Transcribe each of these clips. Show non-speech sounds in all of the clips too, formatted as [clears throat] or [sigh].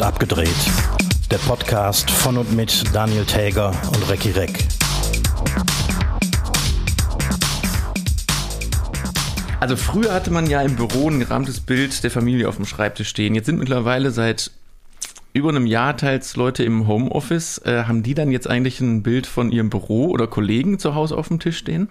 und abgedreht. Der Podcast von und mit Daniel Täger und Recki Reck. Also früher hatte man ja im Büro ein gerahmtes Bild der Familie auf dem Schreibtisch stehen. Jetzt sind mittlerweile seit über einem Jahr teils Leute im Homeoffice. Äh, haben die dann jetzt eigentlich ein Bild von ihrem Büro oder Kollegen zu Hause auf dem Tisch stehen?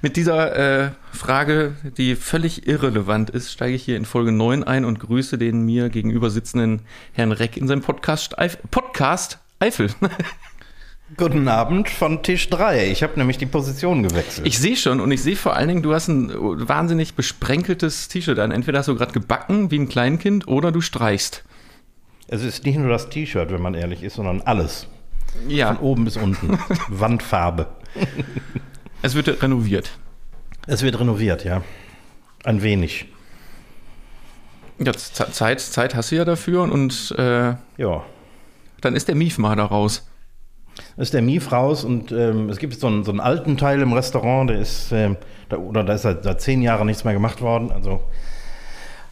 Mit dieser äh, Frage, die völlig irrelevant ist, steige ich hier in Folge 9 ein und grüße den mir gegenüber sitzenden Herrn Reck in seinem Podcast, Eif Podcast Eifel. [laughs] Guten Abend von Tisch 3. Ich habe nämlich die Position gewechselt. Ich sehe schon und ich sehe vor allen Dingen, du hast ein wahnsinnig besprenkeltes T-Shirt an. Entweder hast du gerade gebacken wie ein Kleinkind oder du streichst. Es ist nicht nur das T-Shirt, wenn man ehrlich ist, sondern alles. Ja. Von oben bis unten. [laughs] Wandfarbe. Es wird renoviert. Es wird renoviert, ja. Ein wenig. Ja, Zeit, Zeit hast du ja dafür und äh, ja. dann ist der Mief mal da raus. ist der Mief raus und ähm, es gibt so einen, so einen alten Teil im Restaurant, der ist, ähm, da, oder da ist seit, seit zehn Jahren nichts mehr gemacht worden. Also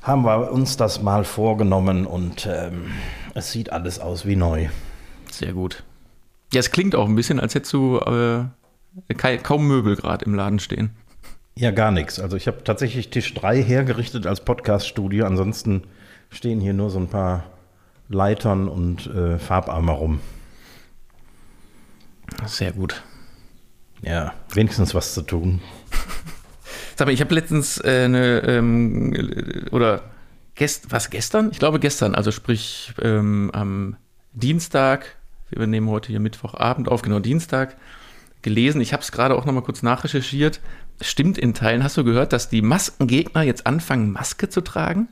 haben wir uns das mal vorgenommen und ähm, es sieht alles aus wie neu. Sehr gut. Ja, es klingt auch ein bisschen, als hättest du äh, kaum Möbel gerade im Laden stehen. Ja, gar nichts. Also ich habe tatsächlich Tisch 3 hergerichtet als Podcast-Studio. Ansonsten stehen hier nur so ein paar Leitern und äh, Farbarme rum. Sehr gut. Ja, wenigstens was zu tun. [laughs] Sag mal, ich habe letztens äh, eine, ähm, oder gest, was gestern? Ich glaube gestern, also sprich ähm, am Dienstag, wir nehmen heute hier Mittwochabend auf, genau Dienstag, gelesen. Ich habe es gerade auch noch mal kurz nachrecherchiert. Stimmt in Teilen. Hast du gehört, dass die Maskengegner jetzt anfangen, Maske zu tragen?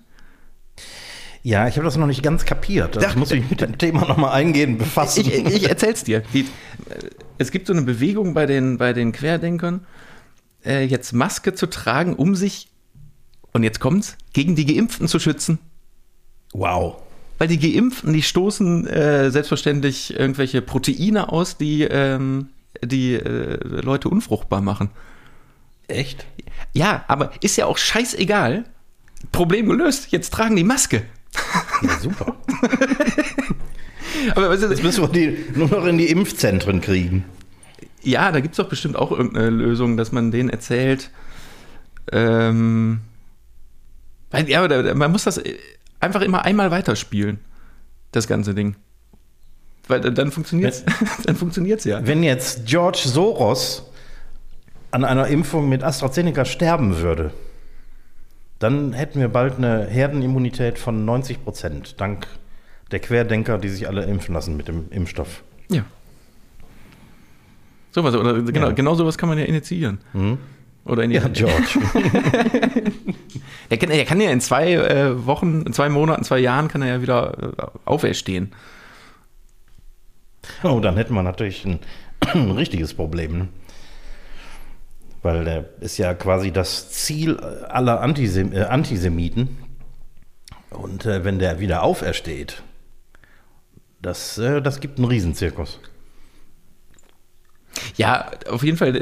Ja, ich habe das noch nicht ganz kapiert. Also ich muss mich mit dem Thema noch mal eingehen befassen. Ich, ich, ich erzähl's dir. Die, es gibt so eine Bewegung bei den, bei den Querdenkern, äh, jetzt Maske zu tragen, um sich, und jetzt kommt's, gegen die Geimpften zu schützen. Wow. Weil die Geimpften, die stoßen äh, selbstverständlich irgendwelche Proteine aus, die ähm, die äh, Leute unfruchtbar machen. Echt? Ja, aber ist ja auch scheißegal. Problem gelöst. Jetzt tragen die Maske. Ja, super. [laughs] aber was ist, Jetzt müssen wir die nur noch in die Impfzentren kriegen. Ja, da gibt es doch bestimmt auch irgendeine Lösung, dass man denen erzählt. Ähm, ja, aber man muss das einfach immer einmal weiterspielen. Das ganze Ding. Weil dann funktioniert es [laughs] dann funktioniert's ja. Wenn jetzt George Soros an einer Impfung mit AstraZeneca sterben würde, dann hätten wir bald eine Herdenimmunität von 90 Prozent, dank der Querdenker, die sich alle impfen lassen mit dem Impfstoff. Ja. Sowas, oder genau, ja. genau sowas kann man ja initiieren. Mhm. Oder in ja, George. [laughs] er, kann, er kann ja in zwei äh, Wochen, in zwei Monaten, zwei Jahren kann er ja wieder äh, auferstehen. Oh, dann hätten wir natürlich ein, [clears throat] ein richtiges Problem. Ne? Weil der ist ja quasi das Ziel aller Antisem äh, Antisemiten. Und äh, wenn der wieder aufersteht, das, äh, das gibt einen Riesenzirkus. Ja, auf jeden Fall.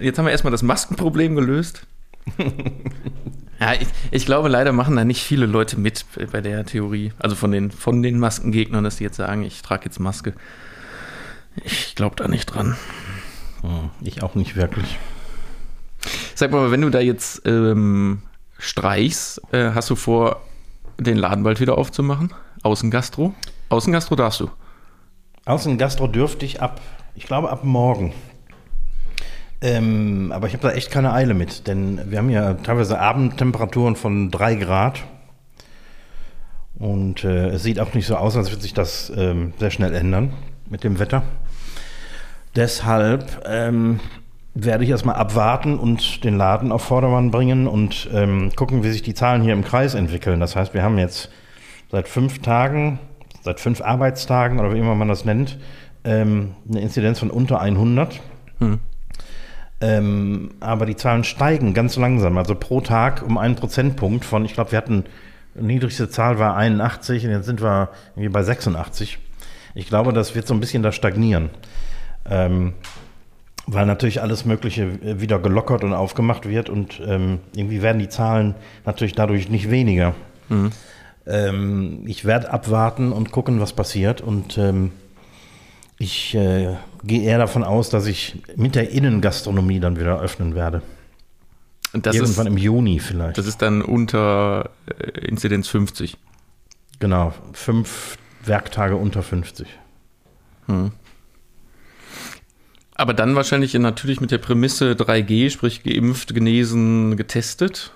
Jetzt haben wir erstmal das Maskenproblem gelöst. [laughs] ja, ich, ich, glaube, leider machen da nicht viele Leute mit bei der Theorie. Also von den, von den Maskengegnern, dass die jetzt sagen, ich trage jetzt Maske. Ich glaube da nicht dran. Hm, ich auch nicht wirklich. Sag mal, wenn du da jetzt ähm, streichst, äh, hast du vor, den Laden bald wieder aufzumachen? Außengastro? Außengastro darfst du. Außengastro dürfte ich ab, ich glaube ab morgen. Ähm, aber ich habe da echt keine Eile mit, denn wir haben ja teilweise Abendtemperaturen von drei Grad. Und äh, es sieht auch nicht so aus, als würde sich das ähm, sehr schnell ändern mit dem Wetter. Deshalb ähm, werde ich erstmal abwarten und den Laden auf Vordermann bringen und ähm, gucken, wie sich die Zahlen hier im Kreis entwickeln. Das heißt, wir haben jetzt seit fünf Tagen, seit fünf Arbeitstagen oder wie immer man das nennt, ähm, eine Inzidenz von unter 100. Hm. Ähm, aber die Zahlen steigen ganz langsam, also pro Tag um einen Prozentpunkt von, ich glaube, wir hatten, die niedrigste Zahl war 81 und jetzt sind wir irgendwie bei 86. Ich glaube, das wird so ein bisschen da stagnieren. Ähm, weil natürlich alles Mögliche wieder gelockert und aufgemacht wird und ähm, irgendwie werden die Zahlen natürlich dadurch nicht weniger. Mhm. ähm, ich werde abwarten und gucken, was passiert. Und ähm, ich äh, gehe eher davon aus, dass ich mit der Innengastronomie dann wieder öffnen werde. Irgendwann ist, im Juni vielleicht. das ist dann unter äh, Inzidenz 50. genau, fünf Werktage unter 50. Aber dann wahrscheinlich natürlich mit der Prämisse 3G, sprich geimpft, genesen, getestet.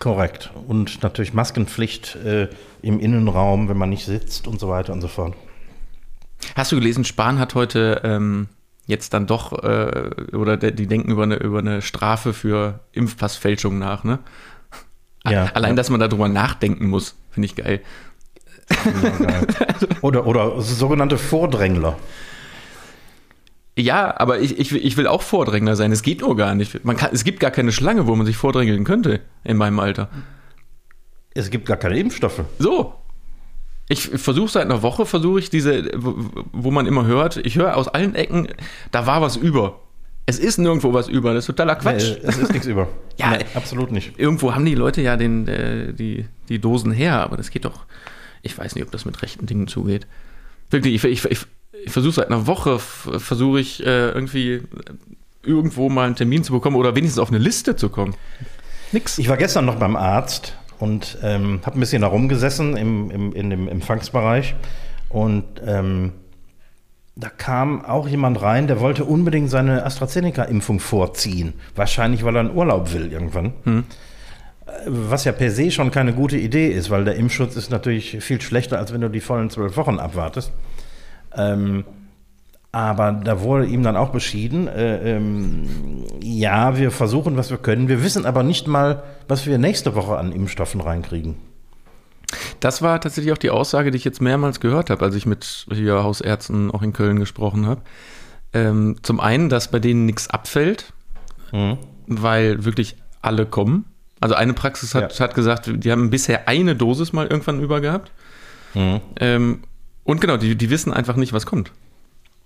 Korrekt. Und natürlich Maskenpflicht äh, im Innenraum, wenn man nicht sitzt und so weiter und so fort. Hast du gelesen, Spahn hat heute ähm, jetzt dann doch, äh, oder der, die denken über eine, über eine Strafe für Impfpassfälschung nach, ne? Ja. Allein, dass man darüber nachdenken muss, finde ich geil. Ja, geil. oder, oder sogenannte Vordrängler. Ja, aber ich, ich, will- ich will auch Vordrängler sein. Es geht nur gar nicht. Man kann, es gibt gar keine Schlange, wo man sich vordrängeln könnte in meinem Alter. Es gibt gar keine Impfstoffe. So. Ich versuche seit einer Woche, versuche ich diese, wo man immer hört, ich höre aus allen Ecken, da war was über. Es ist nirgendwo was über, das ist totaler Quatsch. Nee, es ist nichts über. [laughs] Ja. Nee, absolut nicht. Irgendwo haben die Leute ja den, äh, die, die Dosen her, aber das geht doch. Ich weiß nicht, ob das mit rechten Dingen zugeht. Wirklich, ich, ich, ich, ich versuche seit einer Woche, versuche ich äh, irgendwie irgendwo mal einen Termin zu bekommen oder wenigstens auf eine Liste zu kommen. Nix. Ich war gestern noch beim Arzt und ähm, habe ein bisschen da rumgesessen im, im, in dem Empfangsbereich. Und ähm, da kam auch jemand rein, der wollte unbedingt seine AstraZeneca-Impfung vorziehen. Wahrscheinlich, weil er in Urlaub will irgendwann. Äh, Was ja per se schon keine gute Idee ist, weil der Impfschutz ist natürlich viel schlechter, als wenn du die vollen zwölf Wochen abwartest. Ähm, aber da wurde ihm dann auch beschieden, äh, ähm, ja, wir versuchen, was wir können. Wir wissen aber nicht mal, was wir nächste Woche an Impfstoffen reinkriegen. Das war tatsächlich auch die Aussage, die ich jetzt mehrmals gehört habe, als ich mit hier Hausärzten auch in Köln gesprochen habe. Ähm, zum einen, dass bei denen nichts abfällt, weil wirklich alle kommen. Also eine Praxis hat, Ja. hat gesagt, die haben bisher eine Dosis mal irgendwann über gehabt. Ähm, und genau, die, die wissen einfach nicht, was kommt.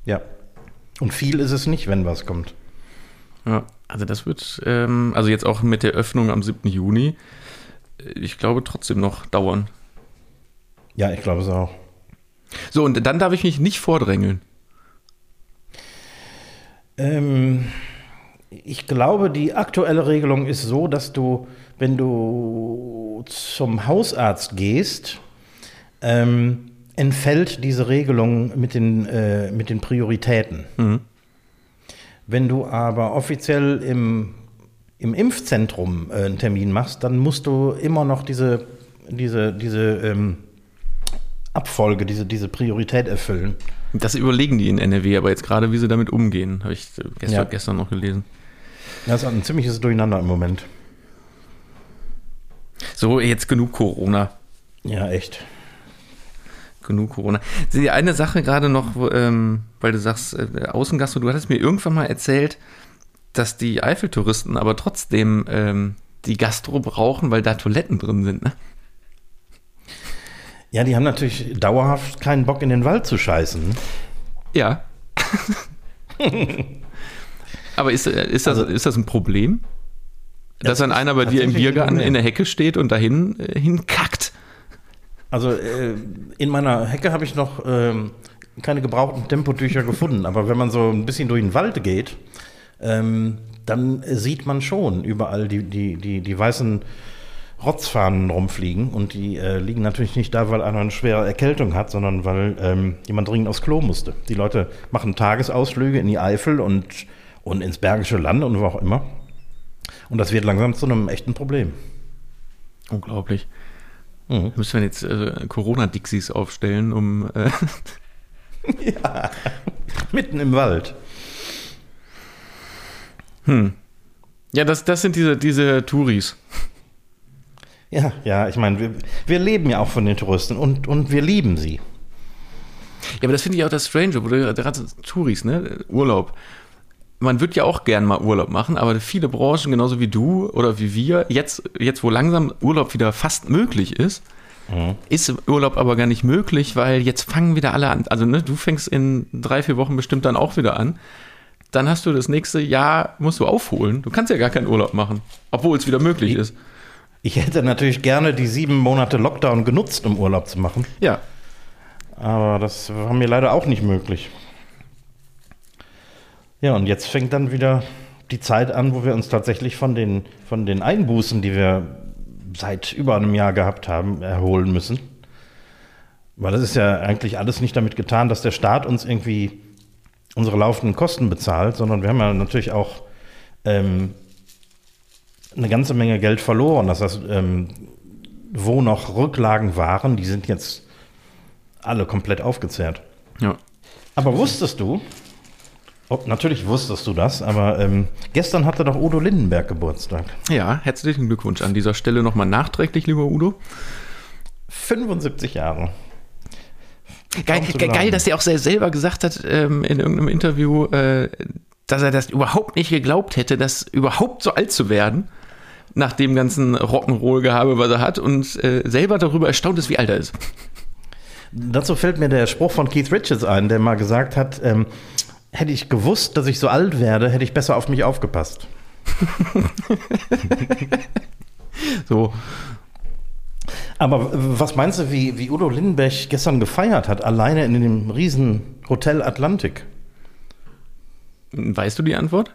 Ja. Und viel ist es nicht, wenn was kommt. Ja, also das wird, ähm, also jetzt auch mit der Öffnung am 7. Juni, äh, ich glaube trotzdem noch dauern. Ja, ich glaube es auch. So, und dann darf ich mich nicht vordrängeln. Ähm, ich glaube, die aktuelle Regelung ist so, dass du, wenn du zum Hausarzt gehst, ähm, entfällt diese Regelung mit den, äh, mit den Prioritäten. Wenn du aber offiziell im, im Impfzentrum äh, einen Termin machst, dann musst du immer noch diese, diese, diese ähm, Abfolge, diese, diese Priorität erfüllen. Das überlegen die in NRW, aber jetzt gerade, wie sie damit umgehen, habe ich gestern, Ja. gestern noch gelesen. Das ist ein ziemliches Durcheinander im Moment. So, jetzt genug Corona. Ja, echt. Genug Corona. Die eine Sache gerade noch, ähm, weil du sagst, äh, Außengastro, du hattest mir irgendwann mal erzählt, dass die Eiffeltouristen aber trotzdem ähm, die Gastro brauchen, weil da Toiletten drin sind, ne? Ja, die haben natürlich dauerhaft keinen Bock, in den Wald zu scheißen. Ja. [laughs] aber ist, äh, ist, das, Also- ist das ein Problem? Dass Das dann einer bei dir im Biergarten in der Hecke steht und dahin äh, hinkackt. Also äh, in meiner Hecke habe ich noch ähm, keine gebrauchten Tempotücher gefunden, aber wenn man so ein bisschen durch den Wald geht, ähm, dann sieht man schon überall die, die, die, die weißen Rotzfahnen rumfliegen und die äh, liegen natürlich nicht da, weil einer eine schwere Erkältung hat, sondern weil ähm, jemand dringend aufs Klo musste. Die Leute machen Tagesausflüge in die Eifel und, und ins Bergische Land und wo auch immer. Und das wird langsam zu einem echten Problem. Unglaublich. Mhm. Müssen wir jetzt äh, Corona-Dixies aufstellen, um. Äh, [laughs] Mitten im Wald. ja, das, das sind diese, diese Touris. Ja, ja, ich meine, wir, wir leben ja auch von den Touristen und, und wir lieben sie. Ja, aber das finde ich auch das Strange, wo du gerade Touris, ne? Urlaub. Man wird ja auch gern mal Urlaub machen, aber viele Branchen, genauso wie du oder wie wir, jetzt, jetzt wo langsam Urlaub wieder fast möglich ist, ist Urlaub aber gar nicht möglich, weil jetzt fangen wieder alle an. Also, ne, du fängst in drei, vier Wochen bestimmt dann auch wieder an. Dann hast du das nächste Jahr, musst du aufholen. Du kannst ja gar keinen Urlaub machen, obwohl es wieder möglich ist. Ich hätte natürlich gerne die sieben Monate Lockdown genutzt, um Urlaub zu machen. Ja. Aber das war mir leider auch nicht möglich. Ja, und jetzt fängt dann wieder die Zeit an, wo wir uns tatsächlich von den, von den Einbußen, die wir seit über einem Jahr gehabt haben, erholen müssen. Weil das ist ja eigentlich alles nicht damit getan, dass der Staat uns irgendwie unsere laufenden Kosten bezahlt, sondern wir haben ja natürlich auch ähm, eine ganze Menge Geld verloren. Das heißt, ähm, wo noch Rücklagen waren, die sind jetzt alle komplett aufgezehrt. Ja. Aber wusstest du, oh, natürlich wusstest du das, aber ähm, gestern hatte doch Udo Lindenberg Geburtstag. Ja, herzlichen Glückwunsch an dieser Stelle nochmal nachträglich, lieber Udo. 75 Jahre. Geil, ge geil, dass er auch selber gesagt hat ähm, in irgendeinem Interview, äh, dass er das überhaupt nicht geglaubt hätte, das überhaupt so alt zu werden, nach dem ganzen Rock'n'Roll-Gehabe, was er hat, und äh, selber darüber erstaunt ist, wie alt er ist. Dazu fällt mir der Spruch von Keith Richards ein, der mal gesagt hat, ähm, hätte ich gewusst, dass ich so alt werde, hätte ich besser auf mich aufgepasst. so. Aber was meinst du, wie, wie Udo Lindenberg gestern gefeiert hat, alleine in dem riesen Hotel Atlantik? Weißt du die Antwort?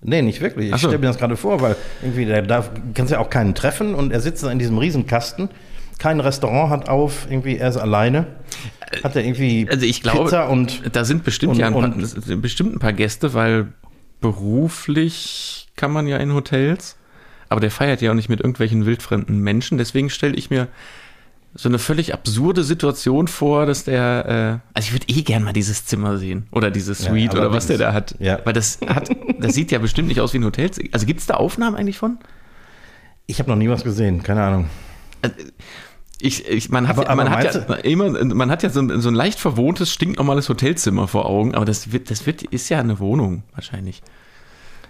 Nee, nicht wirklich. Ich so. stelle mir das gerade vor, weil irgendwie, der darf, kannst ja auch keinen treffen und er sitzt in diesem Riesenkasten. Kein Restaurant hat auf, irgendwie er ist alleine. Hat er irgendwie also ich glaube, Pizza und. Da sind bestimmt und, ja ein paar, und, bestimmt ein paar Gäste, weil beruflich kann man ja in Hotels. Aber der feiert ja auch nicht mit irgendwelchen wildfremden Menschen. Deswegen stelle ich mir so eine völlig absurde Situation vor, dass der, äh, also ich würde eh gern mal dieses Zimmer sehen oder dieses Suite ja, oder was der da hat. Ja. Weil das hat, das sieht ja bestimmt nicht aus wie ein Hotel. Also gibt es da Aufnahmen eigentlich von? Ich habe noch nie was gesehen, keine Ahnung. Also, ich, ich, man, hat, aber, aber man, hat ja immer, man hat ja so ein, so ein leicht verwohntes, stinknormales Hotelzimmer vor Augen, aber das, wird, das wird, ist ja eine Wohnung wahrscheinlich.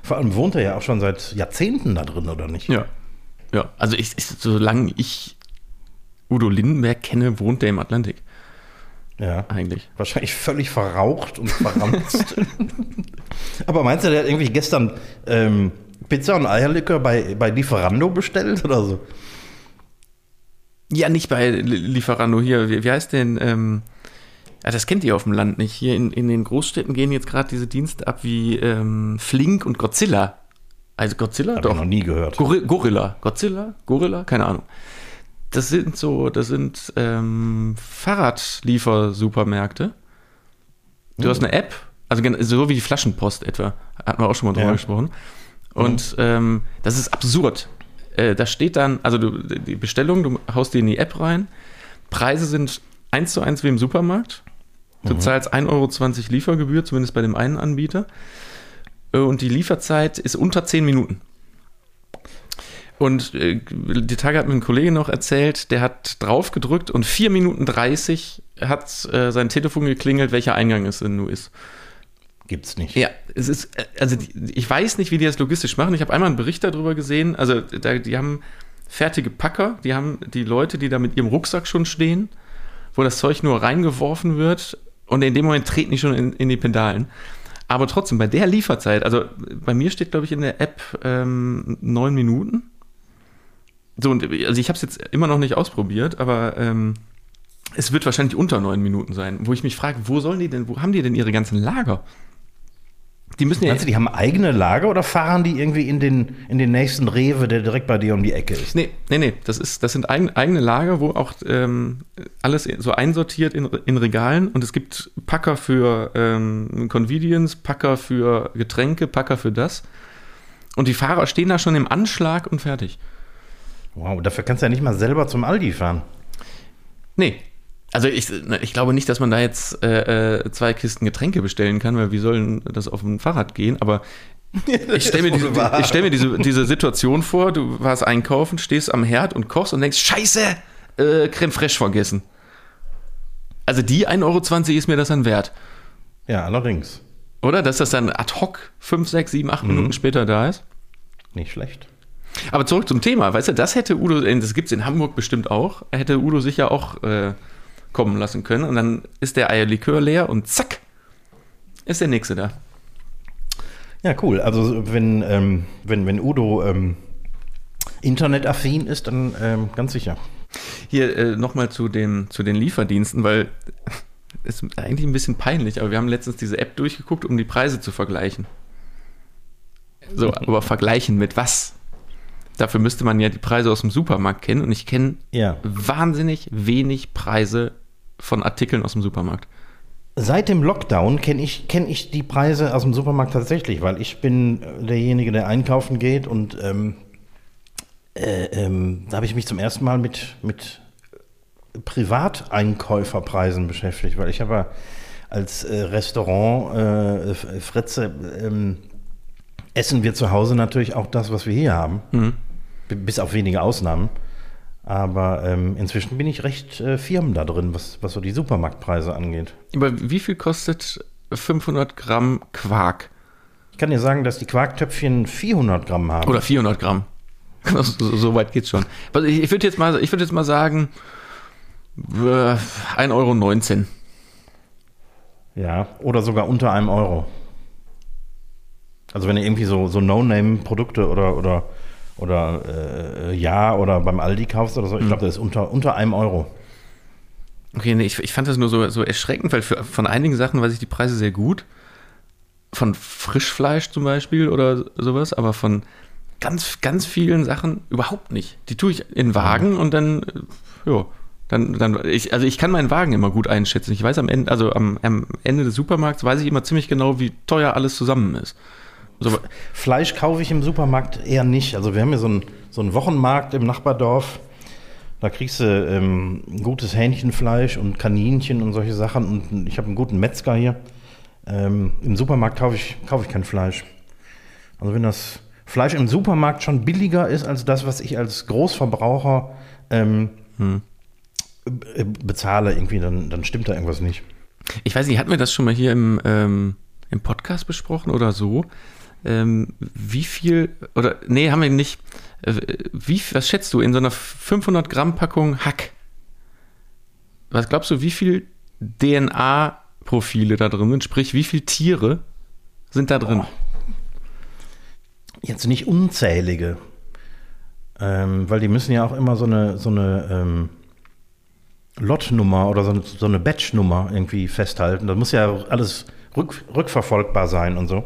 Vor allem wohnt er ja auch schon seit Jahrzehnten da drin, oder nicht? Ja. Ja, also ich, ich, solange ich Udo Lindenberg kenne, wohnt der im Atlantik. Ja. Eigentlich. Wahrscheinlich völlig verraucht und verranzt. [laughs] Aber meinst du, der hat irgendwie gestern ähm, Pizza und Eierlikör bei, bei Lieferando bestellt oder so? Ja, nicht bei Lieferando hier. Wie, wie heißt denn? Ähm, ja, das kennt ihr auf dem Land nicht. Hier in, in den Großstädten gehen jetzt gerade diese Dienste ab wie ähm, Flink und Godzilla. Also Godzilla? Hab doch. Ich noch nie gehört. Gor Gorilla. Godzilla? Gorilla? Keine Ahnung. Das sind so, das sind ähm, Fahrradliefersupermärkte. Du mhm. hast eine App, also so wie die Flaschenpost etwa. Hatten wir auch schon mal drüber ja. gesprochen. Und mhm. ähm, das ist absurd. Äh, da steht dann, also du, die Bestellung, du haust die in die App rein. Preise sind eins zu eins wie im Supermarkt. Du mhm. zahlst 1,20 Euro Liefergebühr, zumindest bei dem einen Anbieter. Äh, und die Lieferzeit ist unter 10 Minuten. Und äh, die Tage hat mir ein Kollege noch erzählt, der hat drauf gedrückt und 4 Minuten 30 hat äh, sein Telefon geklingelt, welcher Eingang es denn nur ist. Gibt's nicht. Ja, es ist, äh, also ich weiß nicht, wie die das logistisch machen. Ich habe einmal einen Bericht darüber gesehen. Also da, die haben fertige Packer, die haben die Leute, die da mit ihrem Rucksack schon stehen, wo das Zeug nur reingeworfen wird und in dem Moment treten die schon in, in die Pedalen. Aber trotzdem, bei der Lieferzeit, also bei mir steht, glaube ich, in der App ähm, neun Minuten. So, und also ich habe es jetzt immer noch nicht ausprobiert, aber ähm, es wird wahrscheinlich unter neun Minuten sein, wo ich mich frage, wo sollen die denn, wo haben die denn ihre ganzen Lager? Die müssen ja. Meinst du, die haben eigene Lager oder fahren die irgendwie in den, in den nächsten Rewe, der direkt bei dir um die Ecke ist? Nee, nee, nee. Das, ist, das sind eigen, eigene Lager, wo auch ähm, alles so einsortiert in, in Regalen und es gibt Packer für ähm, Convenience, Packer für Getränke, Packer für das. Und die Fahrer stehen da schon im Anschlag und fertig. Wow, dafür kannst du ja nicht mal selber zum Aldi fahren. Nee, also ich, ich glaube nicht, dass man da jetzt äh, äh, zwei Kisten Getränke bestellen kann, weil wie sollen das auf dem Fahrrad gehen? Aber [laughs] ich stelle mir, diese, ich stell mir diese, diese Situation vor, du warst einkaufen, stehst am Herd und kochst und denkst, scheiße, äh, Creme Fraiche vergessen. Also die 1,20 Euro ist mir das dann wert. Ja, allerdings. Oder? Dass das dann ad hoc 5, 6, 7, 8 mhm. Minuten später da ist. Nicht schlecht. Aber zurück zum Thema. Weißt du, das hätte Udo, das gibt es in Hamburg bestimmt auch, hätte Udo sicher auch äh, kommen lassen können. Und dann ist der Eierlikör leer und zack, ist der nächste da. Ja, cool. Also wenn, ähm, wenn, wenn Udo ähm, internetaffin ist, dann ähm, ganz sicher. Hier äh, nochmal zu den, zu den Lieferdiensten, weil [laughs] es ist eigentlich ein bisschen peinlich, aber wir haben letztens diese App durchgeguckt, um die Preise zu vergleichen. So, aber vergleichen mit was? Dafür müsste man ja die Preise aus dem Supermarkt kennen und ich kenne Ja. wahnsinnig wenig Preise von Artikeln aus dem Supermarkt. Seit dem Lockdown kenne ich, kenn ich die Preise aus dem Supermarkt tatsächlich, weil ich bin äh, derjenige, der einkaufen geht und ähm, äh, ähm, da habe ich mich zum ersten Mal mit, mit Privateinkäuferpreisen beschäftigt, weil ich habe ja als äh, Restaurant äh, Fritze ähm, essen wir zu Hause natürlich auch das, was wir hier haben, B- bis auf wenige Ausnahmen. Aber ähm, inzwischen bin ich recht äh, firm da drin, was, was so die Supermarktpreise angeht. Aber wie viel kostet 500 Gramm Quark? Ich kann dir sagen, dass die Quarktöpfchen 400 Gramm haben. Oder 400 Gramm? So, so weit geht's schon. Also ich, ich würde jetzt, mal- ich würd jetzt mal sagen, äh, 1,19 Euro. Ja, oder sogar unter einem Euro. Also wenn du irgendwie so, so No-Name-Produkte oder, oder, oder äh, Ja oder beim Aldi kaufst oder so, ich glaube, das ist unter, unter einem Euro. Okay, nee, ich, ich fand das nur so, so erschreckend, weil für, von einigen Sachen weiß ich die Preise sehr gut. Von Frischfleisch zum Beispiel oder sowas, aber von ganz, ganz vielen Sachen überhaupt nicht. Die tue ich in Wagen und dann, äh, ja, dann, dann, ich, also ich kann meinen Wagen immer gut einschätzen. Ich weiß am Ende, also am, am Ende des Supermarkts weiß ich immer ziemlich genau, wie teuer alles zusammen ist. So, Fleisch kaufe ich im Supermarkt eher nicht. Also wir haben hier so einen, so einen Wochenmarkt im Nachbardorf. Da kriegst du ähm, gutes Hähnchenfleisch und Kaninchen und solche Sachen. Und ich habe einen guten Metzger hier. Ähm, Im Supermarkt kaufe ich, kaufe ich kein Fleisch. Also wenn das Fleisch im Supermarkt schon billiger ist als das, was ich als Großverbraucher ähm, äh, bezahle, irgendwie, dann, dann stimmt da irgendwas nicht. Ich weiß nicht, hatten wir das schon mal hier im, ähm, im Podcast besprochen oder so? Ähm, wie viel, oder, nee, haben wir nicht. Äh, Wie, was schätzt du in so einer 500 Gramm Packung Hack? Was glaubst du, wie viel DNA-Profile da drin sind? Sprich, wie viele Tiere sind da drin? Jetzt nicht unzählige, ähm, weil die müssen ja auch immer so eine, so eine ähm, Lotnummer oder so eine, so eine Batchnummer irgendwie festhalten. Das muss ja alles rück, rückverfolgbar sein und so.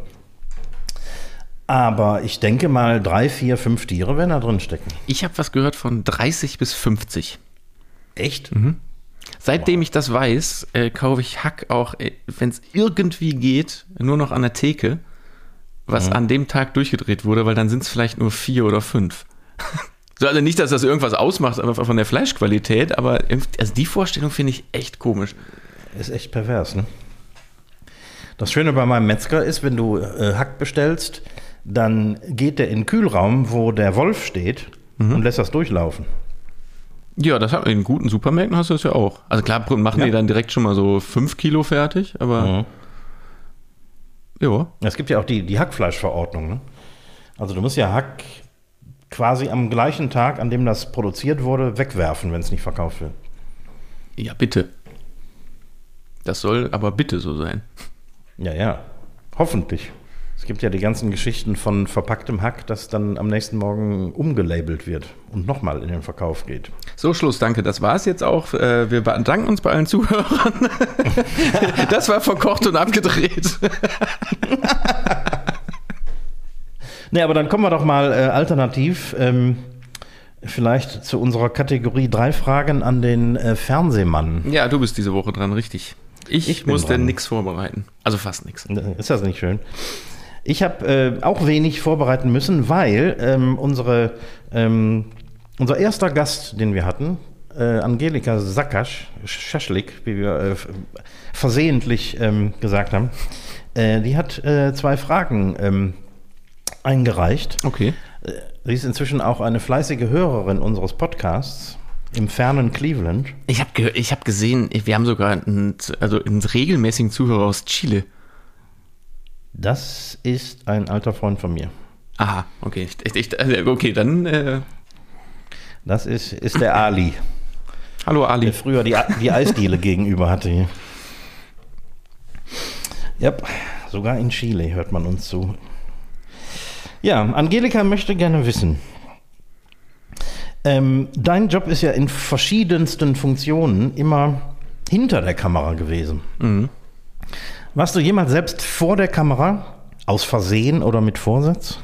Aber ich denke mal, drei, vier, fünf Tiere werden da drin stecken. Ich habe was gehört von 30 bis 50. Echt? Seitdem ich das weiß, äh, kaufe ich Hack auch, wenn es irgendwie geht, nur noch an der Theke, was an dem Tag durchgedreht wurde, weil dann sind es vielleicht nur vier oder fünf. [laughs] so, also nicht, dass das irgendwas ausmacht aber von der Fleischqualität, aber also die Vorstellung finde ich echt komisch. Ist echt pervers, ne? Das Schöne bei meinem Metzger ist, wenn du äh, Hack bestellst, dann geht der in den Kühlraum, wo der Wolf steht und lässt das durchlaufen. Ja, das hat in guten Supermärkten hast du das ja auch. Also klar, machen Ja. die dann direkt schon mal so fünf Kilo fertig, aber Mhm. ja. Es gibt ja auch die, die Hackfleischverordnung. Ne? Also du musst ja Hack quasi am gleichen Tag, an dem das produziert wurde, wegwerfen, wenn es nicht verkauft wird. Ja, bitte. Das soll aber bitte so sein. Ja, ja. Hoffentlich. Es gibt ja die ganzen Geschichten von verpacktem Hack, das dann am nächsten Morgen umgelabelt wird und nochmal in den Verkauf geht. So, Schluss, danke. Das war es jetzt auch. Äh, Wir bedanken uns bei allen Zuhörern. [laughs] Das war verkocht und abgedreht. [laughs] Ne, aber dann kommen wir doch mal äh, alternativ ähm, vielleicht zu unserer Kategorie drei Fragen an den äh, Fernsehmann. Ja, du bist diese Woche dran, richtig. Ich, Ich musste nichts vorbereiten. Also fast nichts. Ist das nicht schön? Ich habe äh, auch wenig vorbereiten müssen, weil ähm, unsere, ähm, unser erster Gast, den wir hatten, äh, Angelika Sakasch, Schaschlik, wie wir äh, versehentlich ähm, gesagt haben, äh, die hat äh, zwei Fragen ähm, eingereicht. Okay. Äh, Sie ist inzwischen auch eine fleißige Hörerin unseres Podcasts im fernen Cleveland. Ich habe ich hab gesehen, wir haben sogar einen, also einen regelmäßigen Zuhörer aus Chile. Das ist ein alter Freund von mir. Aha, okay. Ich, ich, ich, okay, dann äh, Das ist, ist der Ali. hallo Ali. der früher die, die Eisdiele [laughs] gegenüber hatte hier. Ja, sogar in Chile hört man uns zu. Ja, Angelika möchte gerne wissen, Ähm, dein Job ist ja in verschiedensten Funktionen immer hinter der Kamera gewesen. Mhm. Warst du jemals selbst vor der Kamera? Aus Versehen oder mit Vorsatz?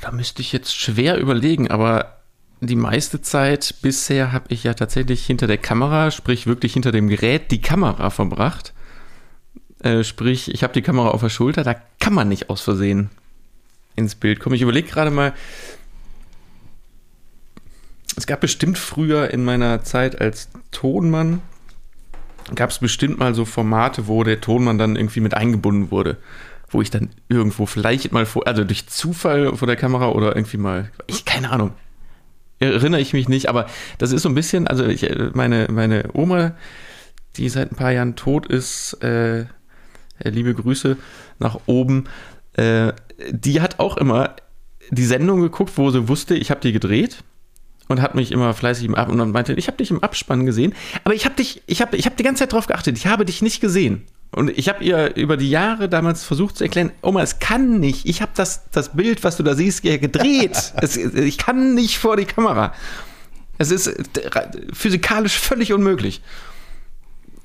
Da müsste ich jetzt schwer überlegen, aber die meiste Zeit bisher habe ich ja tatsächlich hinter der Kamera, sprich wirklich hinter dem Gerät, die Kamera verbracht. Äh, sprich, ich habe die Kamera auf der Schulter, da kann man nicht aus Versehen ins Bild kommen. Ich überlege gerade mal, es gab bestimmt früher in meiner Zeit als Tonmann, gab es bestimmt mal so Formate, wo der Tonmann dann irgendwie mit eingebunden wurde. Wo ich dann irgendwo vielleicht mal vor, also durch Zufall vor der Kamera oder irgendwie mal, ich keine Ahnung, erinnere ich mich nicht, aber das ist so ein bisschen, also ich, meine, meine Oma, die seit ein paar Jahren tot ist, äh, liebe Grüße nach oben, äh, die hat auch immer die Sendung geguckt, wo sie wusste, ich habe die gedreht und hat mich immer fleißig im Ab und meinte, ich habe dich im Abspann gesehen, aber ich habe dich, ich habe, ich habe die ganze Zeit drauf geachtet, ich habe dich nicht gesehen. Und ich habe ihr über die Jahre damals versucht zu erklären, Oma, es kann nicht. Ich habe das, das Bild, was du da siehst, gedreht. [laughs] es, ich kann nicht vor die Kamera. Es ist physikalisch völlig unmöglich.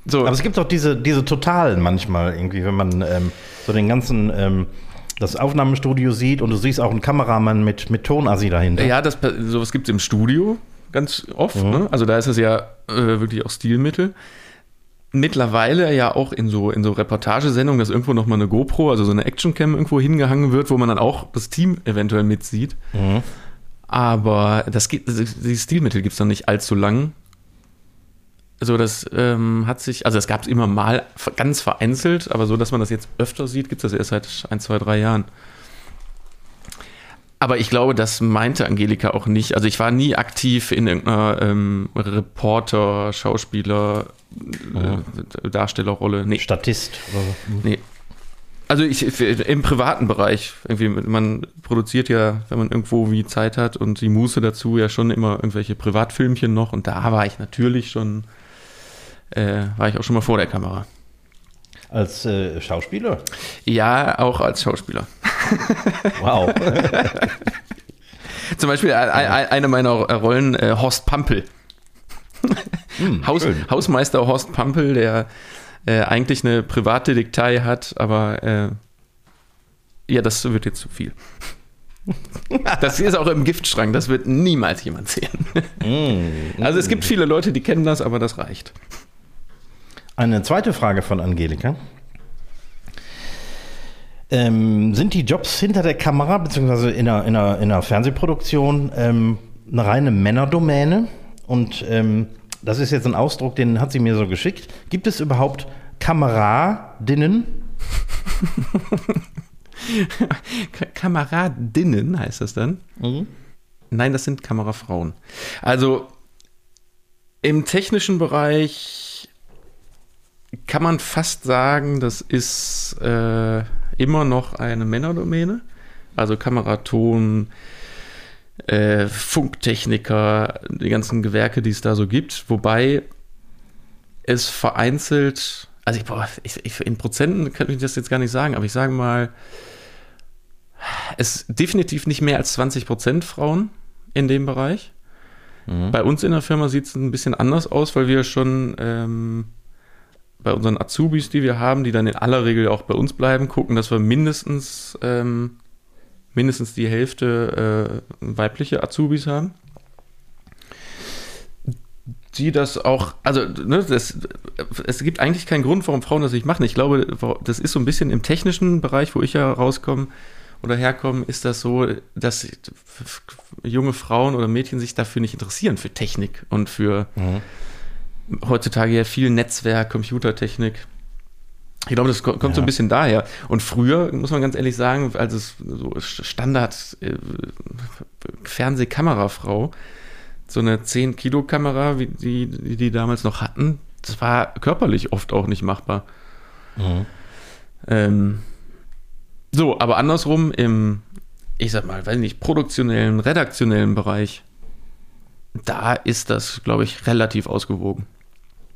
So. Aber es gibt auch diese, diese Totalen manchmal irgendwie, wenn man ähm, so den ganzen ähm, das Aufnahmestudio sieht und du siehst auch einen Kameramann mit, mit Tonassi dahinter. Ja, das, sowas gibt es im Studio ganz oft. Mhm. Ne? Also da ist es ja äh, wirklich auch Stilmittel mittlerweile ja auch in so, in so Reportagesendungen, dass irgendwo nochmal eine GoPro, also so eine Actioncam irgendwo hingehangen wird, wo man dann auch das Team eventuell mitsieht. Mhm. Aber das gibt, die Stilmittel gibt es noch nicht allzu lang. Also das ähm, hat sich, also es gab es immer mal ganz vereinzelt, aber so, dass man das jetzt öfter sieht, gibt es das erst seit ein, zwei, drei Jahren. Aber ich glaube, das meinte Angelika auch nicht. Also ich war nie aktiv in irgendeiner ähm, Reporter, Schauspieler, äh, Darstellerrolle. Nee. Statist oder so. Nee. Also ich im privaten Bereich, irgendwie, man produziert ja, wenn man irgendwo wie Zeit hat und die Muße dazu ja schon immer irgendwelche Privatfilmchen noch und da war ich natürlich schon, äh, war ich auch schon mal vor der Kamera. Als äh, Schauspieler? Ja, auch als Schauspieler. [laughs] Wow. [laughs] Zum Beispiel ja. eine meiner Rollen, äh, Horst Pampel. Hm, [laughs] Haus, Hausmeister Horst Pampel, der äh, eigentlich eine Privatdetektei hat, aber äh, ja, das wird jetzt zu viel. Das ist auch im Giftschrank, das wird niemals jemand sehen. Mm, also es gibt viele Leute, die kennen das, aber das reicht. Eine zweite Frage von Angelika. Ähm, sind die Jobs hinter der Kamera, beziehungsweise in einer, in einer, in einer Fernsehproduktion, ähm, eine reine Männerdomäne? Und ähm, das ist jetzt ein Ausdruck, den hat sie mir so geschickt. Gibt es überhaupt Kameradinnen? [laughs] Kameradinnen heißt das dann? Mhm. Nein, das sind Kamerafrauen. Also im technischen Bereich kann man fast sagen, das ist äh, immer noch eine Männerdomäne. Also Kameraton, äh, Funktechniker, die ganzen Gewerke, die es da so gibt. Wobei es vereinzelt, also ich, boah, ich, ich, in Prozenten kann ich das jetzt gar nicht sagen, aber ich sage mal, es definitiv nicht mehr als 20 Prozent Frauen in dem Bereich. Mhm. Bei uns in der Firma sieht es ein bisschen anders aus, weil wir schon ähm, bei unseren Azubis, die wir haben, die dann in aller Regel auch bei uns bleiben, gucken, dass wir mindestens, ähm, mindestens die Hälfte äh, weibliche Azubis haben. Die das auch, also ne, das, es gibt eigentlich keinen Grund, warum Frauen das nicht machen. Ich glaube, das ist so ein bisschen im technischen Bereich, wo ich ja rauskomme oder herkomme, ist das so, dass junge Frauen oder Mädchen sich dafür nicht interessieren, für Technik und für mhm heutzutage ja viel Netzwerk, Computertechnik. Ich glaube, das kommt ja. so ein bisschen daher. Und früher, muss man ganz ehrlich sagen, als es so Standard äh, Fernsehkamerafrau, so eine 10-Kilo-Kamera, wie die, die die damals noch hatten, das war körperlich oft auch nicht machbar. Mhm. Ähm, so, aber andersrum im, ich sag mal, weiß nicht, produktionellen, redaktionellen Bereich, da ist das, glaube ich, relativ ausgewogen.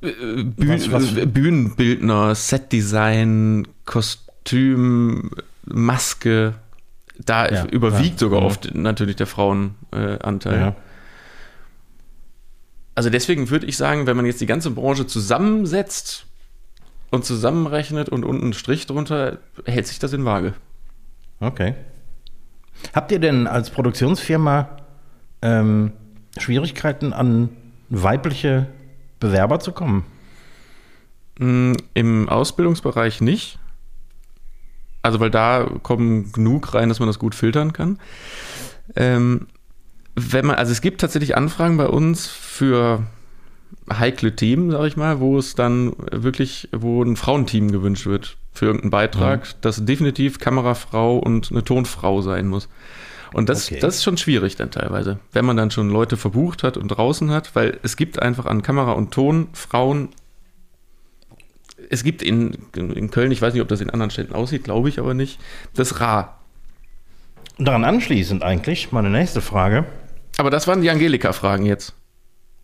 Bühn, was, was? Bühnenbildner, Setdesign, Kostüm, Maske, Da Ja, überwiegt ja. sogar Mhm. oft natürlich der Frauenanteil. Ja. Also deswegen würde ich sagen, wenn man jetzt die ganze Branche zusammensetzt und zusammenrechnet und unten einen Strich drunter, hält sich das in Waage. Okay. Habt ihr denn als Produktionsfirma ähm, Schwierigkeiten, an weibliche Bewerber zu kommen? Mm, Im Ausbildungsbereich nicht. Also, weil da kommen genug rein, dass man das gut filtern kann. Ähm, wenn man, also es gibt tatsächlich Anfragen bei uns für heikle Themen, sage ich mal, wo es dann wirklich, wo ein Frauenteam gewünscht wird für irgendeinen Beitrag, das definitiv Kamerafrau und eine Tonfrau sein muss. Und das, Okay. das ist schon schwierig dann teilweise, wenn man dann schon Leute verbucht hat und draußen hat, weil es gibt einfach an Kamera und Ton Frauen. Es gibt in, in Köln, ich weiß nicht, ob das in anderen Städten aussieht, glaube ich aber nicht, das rar. Und daran anschließend eigentlich meine nächste Frage. Aber das waren die Angelika-Fragen jetzt.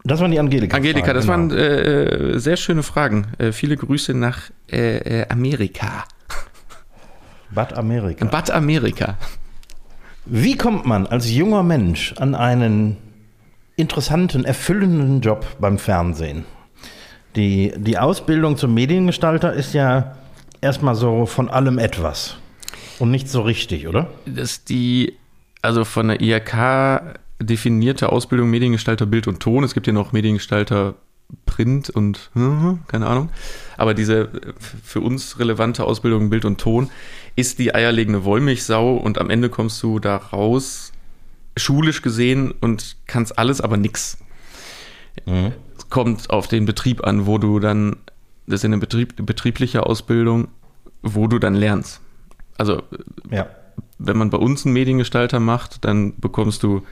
Das waren die Angelika. Angelika, das genau. waren äh, äh, sehr schöne Fragen. Äh, viele Grüße nach äh, äh, Amerika. Bad Amerika. Bad Amerika. Wie kommt man als junger Mensch an einen interessanten, erfüllenden Job beim Fernsehen? Die, die Ausbildung zum Mediengestalter ist ja erstmal so von allem etwas. Und nicht so richtig, oder? Das ist die, also von der IHK definierte Ausbildung Mediengestalter Bild und Ton. Es gibt ja noch Mediengestalter Print und hm, keine Ahnung. Aber diese äh, für uns relevante Ausbildung Bild und Ton ist die eierlegende Wollmilchsau und am Ende kommst du da raus, schulisch gesehen und kannst alles, aber nix. Es kommt auf den Betrieb an, wo du dann, das ist eine Betrieb, betriebliche Ausbildung, wo du dann lernst. Also Ja. wenn man bei uns einen Mediengestalter macht, dann bekommst du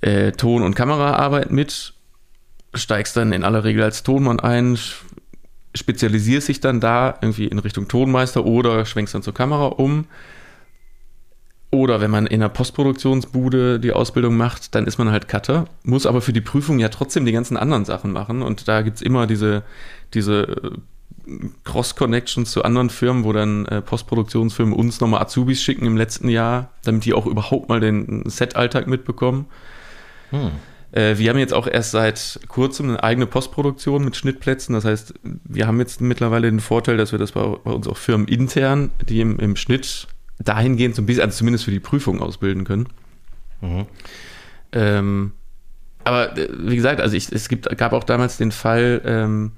äh, Ton- und Kameraarbeit mit, steigst dann in aller Regel als Tonmann ein, spezialisierst dich dann da irgendwie in Richtung Tonmeister oder schwenkst dann zur Kamera um. Oder wenn man in einer Postproduktionsbude die Ausbildung macht, dann ist man halt Cutter, muss aber für die Prüfung ja trotzdem die ganzen anderen Sachen machen. Und da gibt es immer diese, diese äh, Cross-Connections zu anderen Firmen, wo dann äh, Postproduktionsfirmen uns nochmal Azubis schicken im letzten Jahr, damit die auch überhaupt mal den Set-Alltag mitbekommen. Hm. Äh, wir haben jetzt auch erst seit kurzem eine eigene Postproduktion mit Schnittplätzen. Das heißt, wir haben jetzt mittlerweile den Vorteil, dass wir das bei, bei uns auch Firmen intern, die im, im Schnitt dahingehend so ein bisschen, also zumindest für die Prüfung ausbilden können. Mhm. Ähm, aber äh, wie gesagt, also ich, es gibt, gab auch damals den Fall, ähm,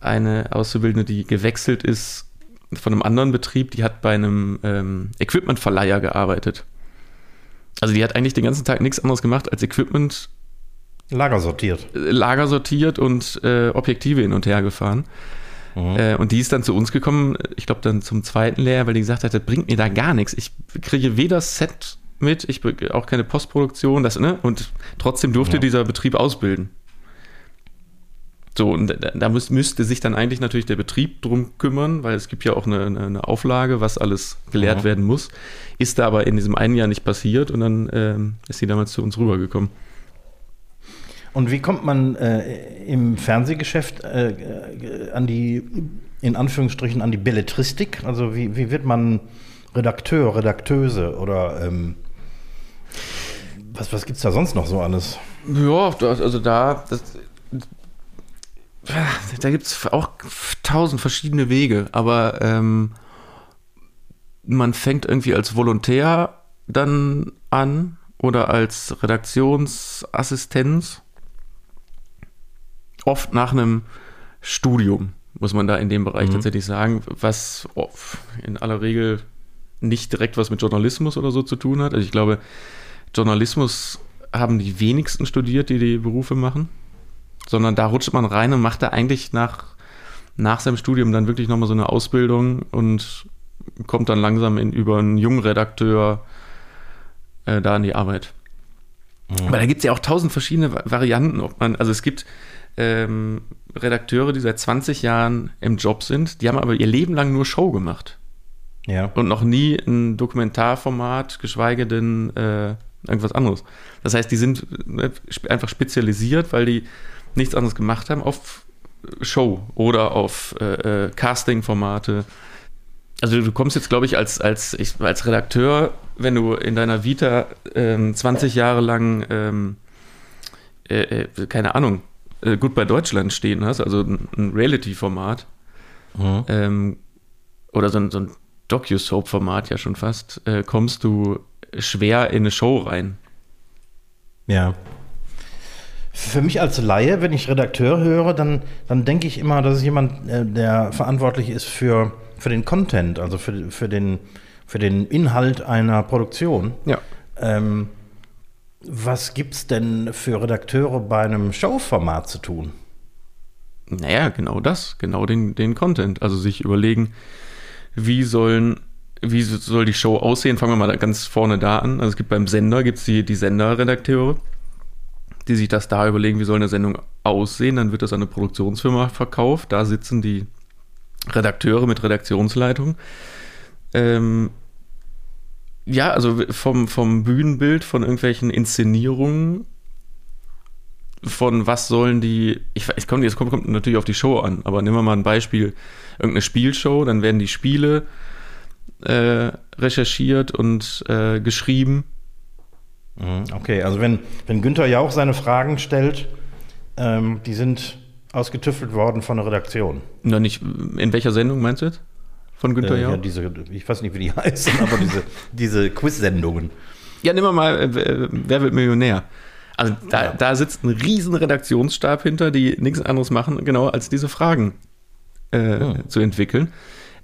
eine Auszubildende, die gewechselt ist von einem anderen Betrieb, die hat bei einem ähm, Equipmentverleiher gearbeitet. Also die hat eigentlich den ganzen Tag nichts anderes gemacht als Equipment Lager sortiert. Lager sortiert und äh, Objektive hin und her gefahren. Mhm. Äh, und die ist dann zu uns gekommen, ich glaube dann zum zweiten Lehrjahr, weil die gesagt hat, das bringt mir da gar nichts. Ich kriege weder Set mit, ich auch keine Postproduktion, das, ne? Und trotzdem durfte Ja. dieser Betrieb ausbilden. So, und da, da müß, müsste sich dann eigentlich natürlich der Betrieb drum kümmern, weil es gibt ja auch eine, eine, eine Auflage, was alles gelehrt Mhm. werden muss. Ist da aber in diesem einen Jahr nicht passiert und dann ähm, ist sie damals zu uns rübergekommen. Und wie kommt man äh, im Fernsehgeschäft äh, äh, an die, in Anführungsstrichen, an die Belletristik? Also wie, wie wird man Redakteur, Redakteuse oder ähm, was, was gibt es da sonst noch so alles? Ja, also da, das, da gibt es auch tausend verschiedene Wege, aber ähm, man fängt irgendwie als Volontär dann an oder als Redaktionsassistenz. Oft nach einem Studium, muss man da in dem Bereich Mhm. tatsächlich sagen, was in aller Regel nicht direkt was mit Journalismus oder so zu tun hat. Also ich glaube, Journalismus haben die wenigsten studiert, die die Berufe machen, sondern da rutscht man rein und macht da eigentlich nach, nach seinem Studium dann wirklich nochmal so eine Ausbildung und kommt dann langsam in, über einen jungen Redakteur äh, da an die Arbeit. Aber da gibt es ja auch tausend verschiedene Va- Varianten, ob man, also es gibt ähm, Redakteure, die seit 20 Jahren im Job sind, die haben aber ihr Leben lang nur Show gemacht Ja. und noch nie ein Dokumentarformat, geschweige denn äh, irgendwas anderes. Das heißt, die sind spe- einfach spezialisiert, weil die nichts anderes gemacht haben auf Show oder auf äh, äh, Casting-Formate. also du kommst jetzt, glaube ich, als, als, ich, als Redakteur, wenn du in deiner Vita ähm, 20 Jahre lang, ähm, äh, äh, keine Ahnung, äh, gut bei Deutschland stehen hast, also ein, ein Reality-Format mhm. ähm, oder so ein, so ein Docu-Soap-Format ja schon fast, äh, kommst du schwer in eine Show rein. Ja. Für mich als Laie, wenn ich Redakteur höre, dann, dann denke ich immer, das ist jemand, äh, der verantwortlich ist für, für den Content, also für, für, den, für den Inhalt einer Produktion. Ja. Ähm, was gibt es denn für Redakteure bei einem Showformat zu tun? Naja, genau das, genau den, den Content. Also sich überlegen, wie sollen, wie soll die Show aussehen? Fangen wir mal ganz vorne da an. Also es gibt beim Sender gibt's die, die Senderredakteure die sich das da überlegen, wie soll eine Sendung aussehen. Dann wird das an eine Produktionsfirma verkauft. Da sitzen die Redakteure mit Redaktionsleitung. Ähm, ja, also vom, vom Bühnenbild, von irgendwelchen Inszenierungen, von was sollen die, ich, ich komme, jetzt kommt, kommt natürlich auf die Show an, aber nehmen wir mal ein Beispiel, irgendeine Spielshow, dann werden die Spiele äh, recherchiert und äh, geschrieben Mhm, okay, also wenn, wenn Günther Jauch seine Fragen stellt, ähm, die sind ausgetüffelt worden von der Redaktion. Na, nicht, in welcher Sendung meinst du jetzt? Von Günther äh, Jauch? Ja, diese, ich weiß nicht, wie die [laughs] heißen, aber diese, diese Quiz-Sendungen. Ja, nimm mal, äh, wer wird Millionär? Also da, ja. da sitzt ein riesen Redaktionsstab hinter, die nichts anderes machen, genau, als diese Fragen äh, hm. zu entwickeln.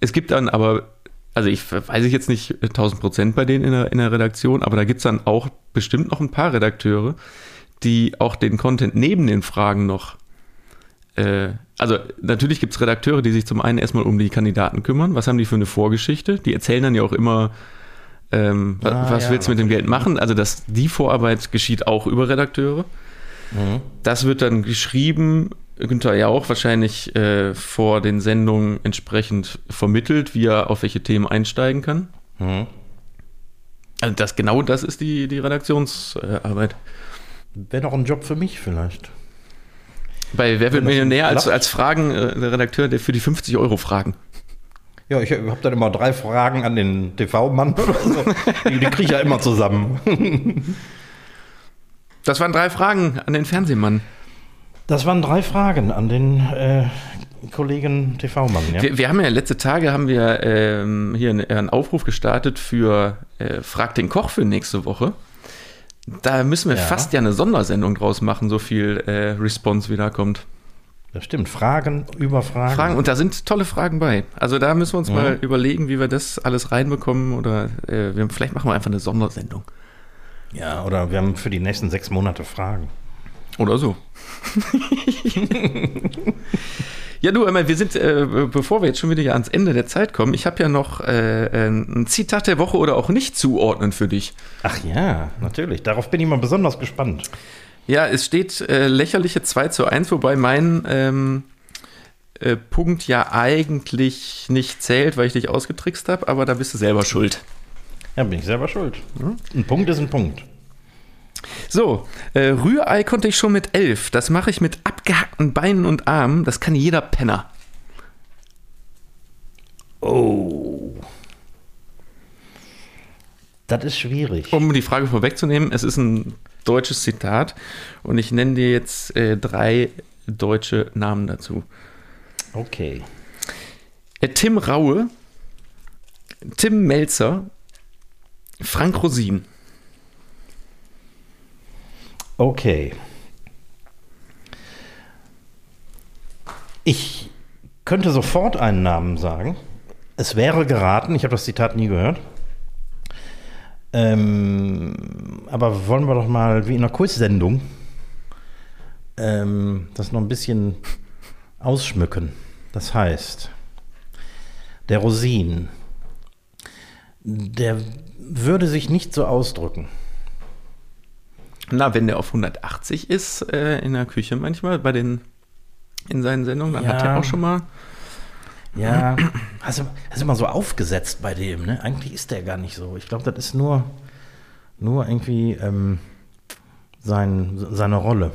Es gibt dann aber also ich weiß ich jetzt nicht 1000 Prozent bei denen in der, in der Redaktion, aber da gibt es dann auch bestimmt noch ein paar Redakteure, die auch den Content neben den Fragen noch. Äh, also natürlich gibt es Redakteure, die sich zum einen erstmal um die Kandidaten kümmern. Was haben die für eine Vorgeschichte? Die erzählen dann ja auch immer, ähm, ah, was ja, willst du mit dem Geld machen? Also das, die Vorarbeit geschieht auch über Redakteure. Mhm. Das wird dann geschrieben Günther ja auch wahrscheinlich äh, vor den Sendungen entsprechend vermittelt, wie er auf welche Themen einsteigen kann. Mhm. Also das genau das ist die, die Redaktionsarbeit. Wäre doch ein Job für mich vielleicht. Bei Wer wird Millionär als, als Fragenredakteur äh, der für die 50 Euro Fragen. Ja, ich habe dann immer drei Fragen an den TV-Mann oder so. Die, die kriege ich ja immer zusammen. Das waren drei Fragen an den Fernsehmann. Das waren drei Fragen an den äh, Kollegen TV-Mann. Ja? Wir, wir, haben ja letzte Tage haben wir ähm, hier einen, einen, Aufruf gestartet für äh, Frag den Koch für nächste Woche. Da müssen wir ja. fast ja eine Sondersendung draus machen, so viel äh, Response wie da kommt. Das stimmt. Fragen über Fragen. Fragen. Und da sind tolle Fragen bei. Also da müssen wir uns mhm. mal überlegen, wie wir das alles reinbekommen. Oder äh, wir, vielleicht machen wir einfach eine Sondersendung. Ja, oder wir haben für die nächsten sechs Monate Fragen. Oder so. [laughs] ja, du, wir sind, äh, bevor wir jetzt schon wieder ans Ende der Zeit kommen, ich habe ja noch äh, ein Zitat der Woche oder auch nicht zuordnen für dich. Ach ja, natürlich. Darauf bin ich mal besonders gespannt. Ja, es steht äh, lächerliche 2 zu 1, wobei mein ähm, äh, Punkt ja eigentlich nicht zählt, weil ich dich ausgetrickst habe, aber da bist du selber schuld. Ja, bin ich selber schuld. Ein Punkt ist ein Punkt. So, äh, Rührei konnte ich schon mit elf. Das mache ich mit abgehackten Beinen und Armen. Das kann jeder Penner. Oh. Das ist schwierig. Um die Frage vorwegzunehmen, es ist ein deutsches Zitat und ich nenne dir jetzt äh, drei deutsche Namen dazu. Okay. Äh, Tim Raue, Tim Melzer, Frank Rosin. Okay. Ich könnte sofort einen Namen sagen. Es wäre geraten, ich habe das Zitat nie gehört. Ähm, aber wollen wir doch mal wie in einer Quiz-Sendung ähm, das noch ein bisschen ausschmücken. Das heißt, der Rosin, der würde sich nicht so ausdrücken. Na, wenn der auf 180 ist äh, in der Küche manchmal bei den in seinen Sendungen, dann ja. hat er auch schon mal. Ja, also ist immer so aufgesetzt bei dem, ne? Eigentlich ist der gar nicht so. Ich glaube, das ist nur, nur irgendwie ähm, sein, seine Rolle.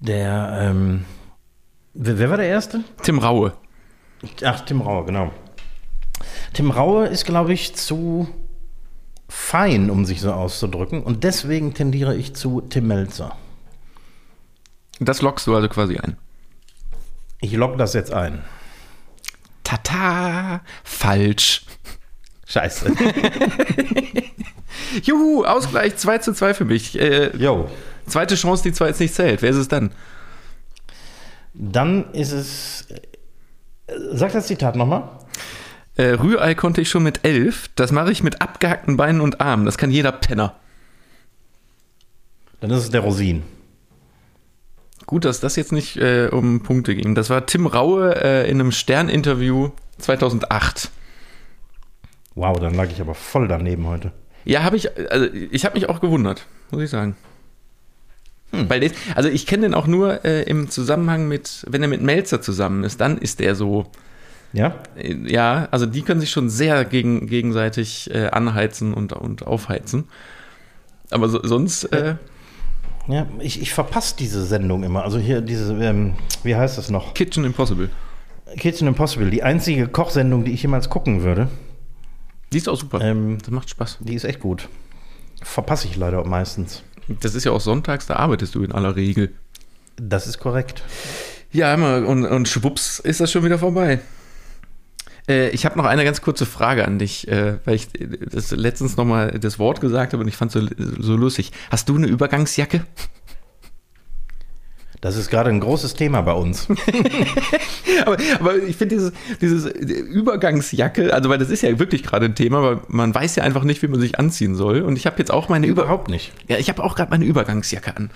Der, ähm, wer, wer war der Erste? Tim Raue. Ach, Tim Raue, genau. Tim Raue ist, glaube ich, zu fein, um sich so auszudrücken. Und deswegen tendiere ich zu Tim Melzer. Das lockst du also quasi ein. Ich logge das jetzt ein. Tata, falsch. Scheiße. [laughs] Juhu, Ausgleich 2 zu 2 für mich. Äh, Jo. zweite Chance, die zwar jetzt nicht zählt. Wer ist es dann? Dann ist es. äh, Sag das Zitat nochmal. Äh, Rührei konnte ich schon mit elf. Das mache ich mit abgehackten Beinen und Armen. Das kann jeder Penner. Dann ist es der Rosin. Gut, dass das jetzt nicht äh, um Punkte ging. Das war Tim Raue äh, in einem Stern-Interview 2008. Wow, dann lag ich aber voll daneben heute. Ja, habe ich, also ich habe mich auch gewundert, muss ich sagen. Weil das, also ich kenne den auch nur äh, im Zusammenhang mit, wenn er mit Melzer zusammen ist, dann ist der so, Ja? ja, also die können sich schon sehr gegen, gegenseitig äh, anheizen und, und aufheizen. Aber so, sonst, äh, Ja, ich, ich verpasse diese Sendung immer. Also hier diese, ähm, wie heißt das noch? Kitchen Impossible. Kitchen Impossible, die einzige Kochsendung, die ich jemals gucken würde. Die ist auch super. Ähm, das macht Spaß. die ist echt gut. Verpasse ich leider meistens. Das ist ja auch sonntags, da arbeitest du in aller Regel. Das ist korrekt. Ja, immer, und, und schwupps ist das schon wieder vorbei. Äh, ich habe noch eine ganz kurze Frage an dich, äh, weil ich äh, das letztens nochmal das Wort gesagt habe und ich fand es so, so lustig. Hast du eine Übergangsjacke? Das ist gerade ein großes Thema bei uns. [laughs] aber, aber ich finde dieses, dieses Übergangsjacke, also weil das ist ja wirklich gerade ein Thema, weil man weiß ja einfach nicht, wie man sich anziehen soll. Und ich habe jetzt auch meine Über Überhaupt nicht. ja, ich habe auch gerade meine Übergangsjacke an.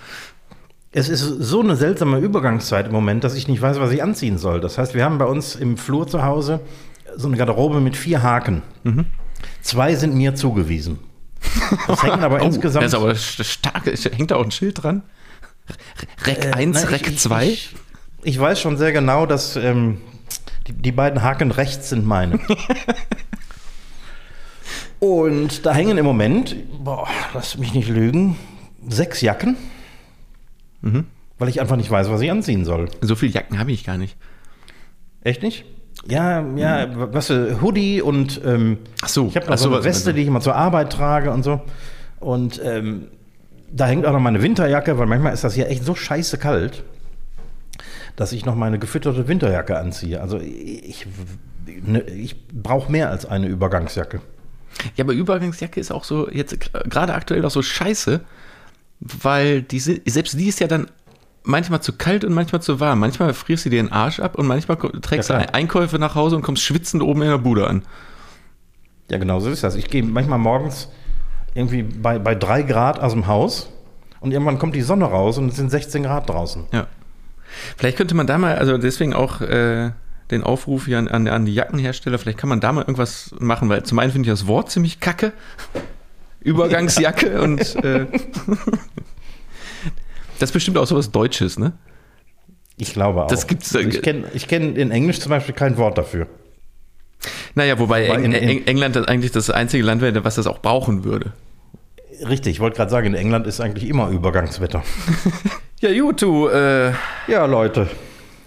Es ist so eine seltsame Übergangszeit im Moment, dass ich nicht weiß, was ich anziehen soll. Das heißt, wir haben bei uns im Flur zu Hause so eine Garderobe mit vier Haken. Zwei sind mir zugewiesen. Das hängen aber [laughs] insgesamt. Oh, Das ist aber st- stark. Hängt da auch ein Schild dran? Rec Äh, 1, nein, Rec ich- 2? Ich, ich weiß schon sehr genau, dass ähm, die, die beiden Haken rechts sind meine. [laughs] Und da hängen im Moment, boah, lass mich nicht lügen, sechs Jacken, Mhm. weil ich einfach nicht weiß, was ich anziehen soll. So viele Jacken habe ich gar nicht. Echt nicht? Ja, ja, was du, Hoodie und ähm, Ach so, ich habe noch so eine Weste, die ich immer zur Arbeit trage und so. Und ähm, da hängt auch noch meine Winterjacke, weil manchmal ist das hier echt so scheiße kalt, dass ich noch meine gefütterte Winterjacke anziehe. Also ich, ne, ich brauche mehr als eine Übergangsjacke. Ja, aber Übergangsjacke ist auch so, jetzt gerade aktuell auch so scheiße, weil die, si- selbst die ist ja dann manchmal zu kalt und manchmal zu warm. Manchmal frierst du dir den Arsch ab und manchmal trägst Ja, du Einkäufe nach Hause und kommst schwitzend oben in der Bude an. Ja, genau so ist das. Ich gehe manchmal morgens irgendwie bei, bei drei Grad aus dem Haus und irgendwann kommt die Sonne raus und es sind 16 Grad draußen. Ja. Vielleicht könnte man da mal, also deswegen auch äh, den Aufruf hier an, an, an die Jackenhersteller, vielleicht kann man da mal irgendwas machen, weil zum einen finde ich das Wort ziemlich kacke. [laughs] Übergangsjacke und äh, [laughs] das ist bestimmt auch sowas Deutsches, ne? Ich glaube auch. Das gibt's, Also ich kenne kenn in Englisch zum Beispiel kein Wort dafür. Naja, wobei Wobei Eng in- in- Eng England das eigentlich das einzige Land wäre, was das auch brauchen würde. Richtig, ich wollte gerade sagen, in England ist eigentlich immer Übergangswetter. [laughs] Ja, gut, du, äh, Ja, Leute.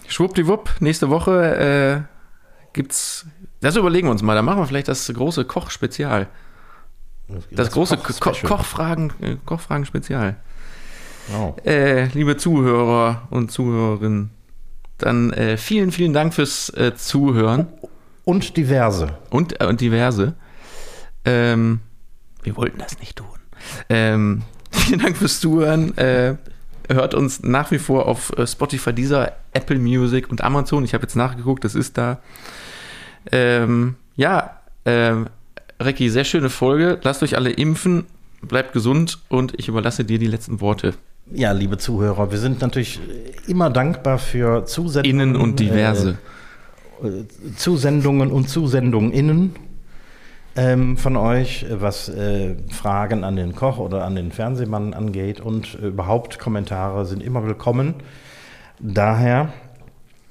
schwuppdiwupp, nächste Woche äh, gibt's, das überlegen wir uns mal, da machen wir vielleicht das große Koch-Spezial. Das, große Ko Koch-Special. Kochfragen, äh, Kochfragen-Spezial. Genau. Äh, liebe Zuhörer und Zuhörerinnen, dann äh, vielen, vielen Dank fürs äh, Zuhören Und diverse. und, äh, und diverse. Ähm, wir wollten das nicht tun. Ähm, [laughs] vielen Dank fürs Zuhören. Äh, hört uns nach wie vor auf äh, Spotify, dieser Apple Music und Amazon. Ich habe jetzt nachgeguckt, das ist da. Ähm, ja, ähm, Recki, sehr schöne Folge. Lasst euch alle impfen, bleibt gesund und ich überlasse dir die letzten Worte. Ja, liebe Zuhörer, wir sind natürlich immer dankbar für Zusendungen. Innen und diverse. Äh, Zusendungen und Zusendungen innen ähm, von euch, äh, was äh, Fragen an den Koch oder an den Fernsehmann angeht. Und äh, überhaupt Kommentare sind immer willkommen. Daher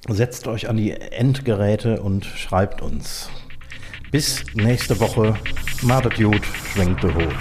setzt euch an die Endgeräte und schreibt uns. Bis nächste Woche. Madet gut, schwenkt de Hut.